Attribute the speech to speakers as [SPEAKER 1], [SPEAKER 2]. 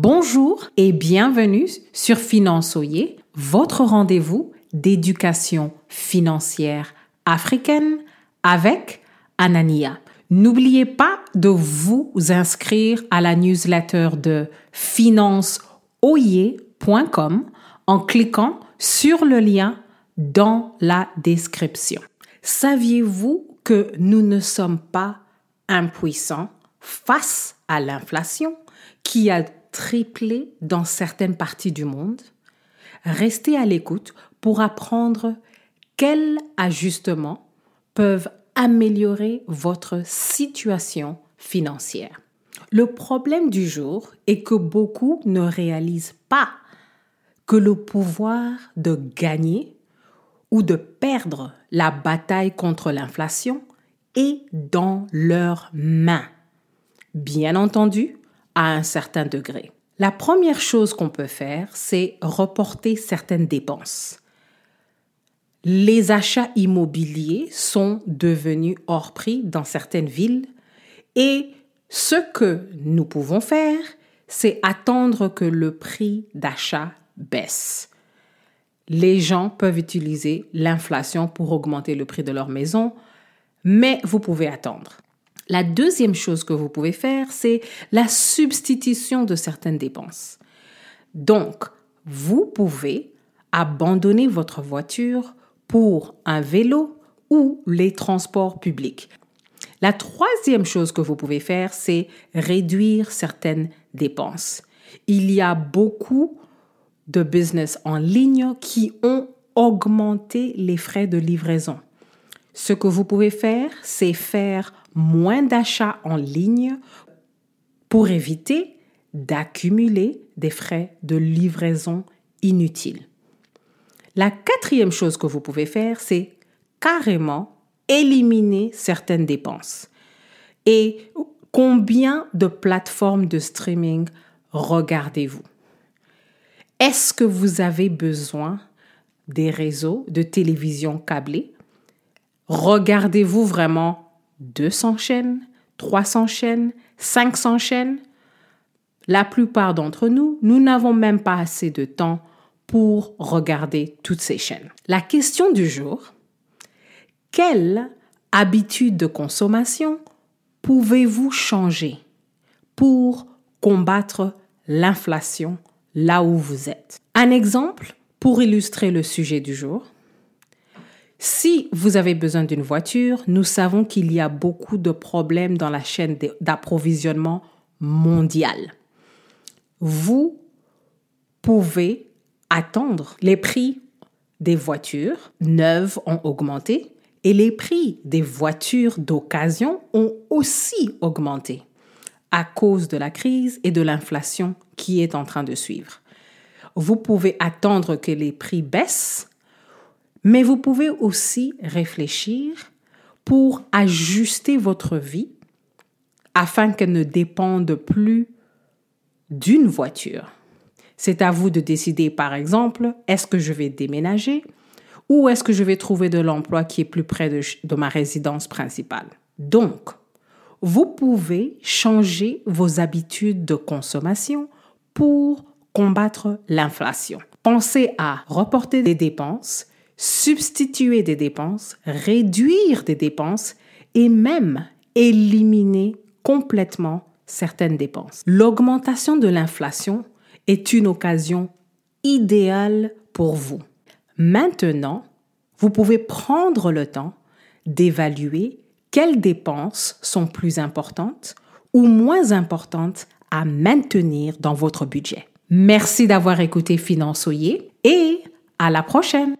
[SPEAKER 1] Bonjour et bienvenue sur Finançoyer, votre rendez-vous d'éducation financière africaine avec Anania. N'oubliez pas de vous inscrire à la newsletter de financeoyer.com en cliquant sur le lien dans la description. Saviez-vous que nous ne sommes pas impuissants face à l'inflation qui a triplé dans certaines parties du monde? Restez à l'écoute pour apprendre quels ajustements peuvent améliorer votre situation financière. Le problème du jour est que beaucoup ne réalisent pas que le pouvoir de gagner ou de perdre la bataille contre l'inflation est dans leurs mains. Bien entendu, à un certain degré. La première chose qu'on peut faire, c'est reporter certaines dépenses. Les achats immobiliers sont devenus hors prix dans certaines villes et ce que nous pouvons faire, c'est attendre que le prix d'achat baisse. Les gens peuvent utiliser l'inflation pour augmenter le prix de leur maison, mais vous pouvez attendre. La deuxième chose que vous pouvez faire, c'est la substitution de certaines dépenses. Donc, vous pouvez abandonner votre voiture pour un vélo ou les transports publics. La troisième chose que vous pouvez faire, c'est réduire certaines dépenses. Il y a beaucoup de business en ligne qui ont augmenté les frais de livraison. Ce que vous pouvez faire, c'est faire moins d'achats en ligne pour éviter d'accumuler des frais de livraison inutiles. La quatrième chose que vous pouvez faire, c'est carrément éliminer certaines dépenses. Et combien de plateformes de streaming regardez-vous? Est-ce que vous avez besoin des réseaux de télévision câblés Regardez-vous vraiment 200 chaînes, 300 chaînes, 500 chaînes? La plupart d'entre nous, nous n'avons même pas assez de temps pour regarder toutes ces chaînes. La question du jour, quelle habitude de consommation pouvez-vous changer pour combattre l'inflation là où vous êtes? Un exemple pour illustrer le sujet du jour. Si vous avez besoin d'une voiture, nous savons qu'il y a beaucoup de problèmes dans la chaîne d'approvisionnement mondiale. Vous pouvez attendre. Les prix des voitures neuves ont augmenté et les prix des voitures d'occasion ont aussi augmenté à cause de la crise et de l'inflation qui est en train de suivre. Vous pouvez attendre que les prix baissent mais vous pouvez aussi réfléchir pour ajuster votre vie afin qu'elle ne dépende plus d'une voiture. C'est à vous de décider, par exemple, est-ce que je vais déménager ou est-ce que je vais trouver de l'emploi qui est plus près de, ma résidence principale. Donc, vous pouvez changer vos habitudes de consommation pour combattre l'inflation. Pensez à reporter des dépenses substituer des dépenses, réduire des dépenses et même éliminer complètement certaines dépenses. L'augmentation de l'inflation est une occasion idéale pour vous. Maintenant, vous pouvez prendre le temps d'évaluer quelles dépenses sont plus importantes ou moins importantes à maintenir dans votre budget. Merci d'avoir écouté Finançoyer et à la prochaine.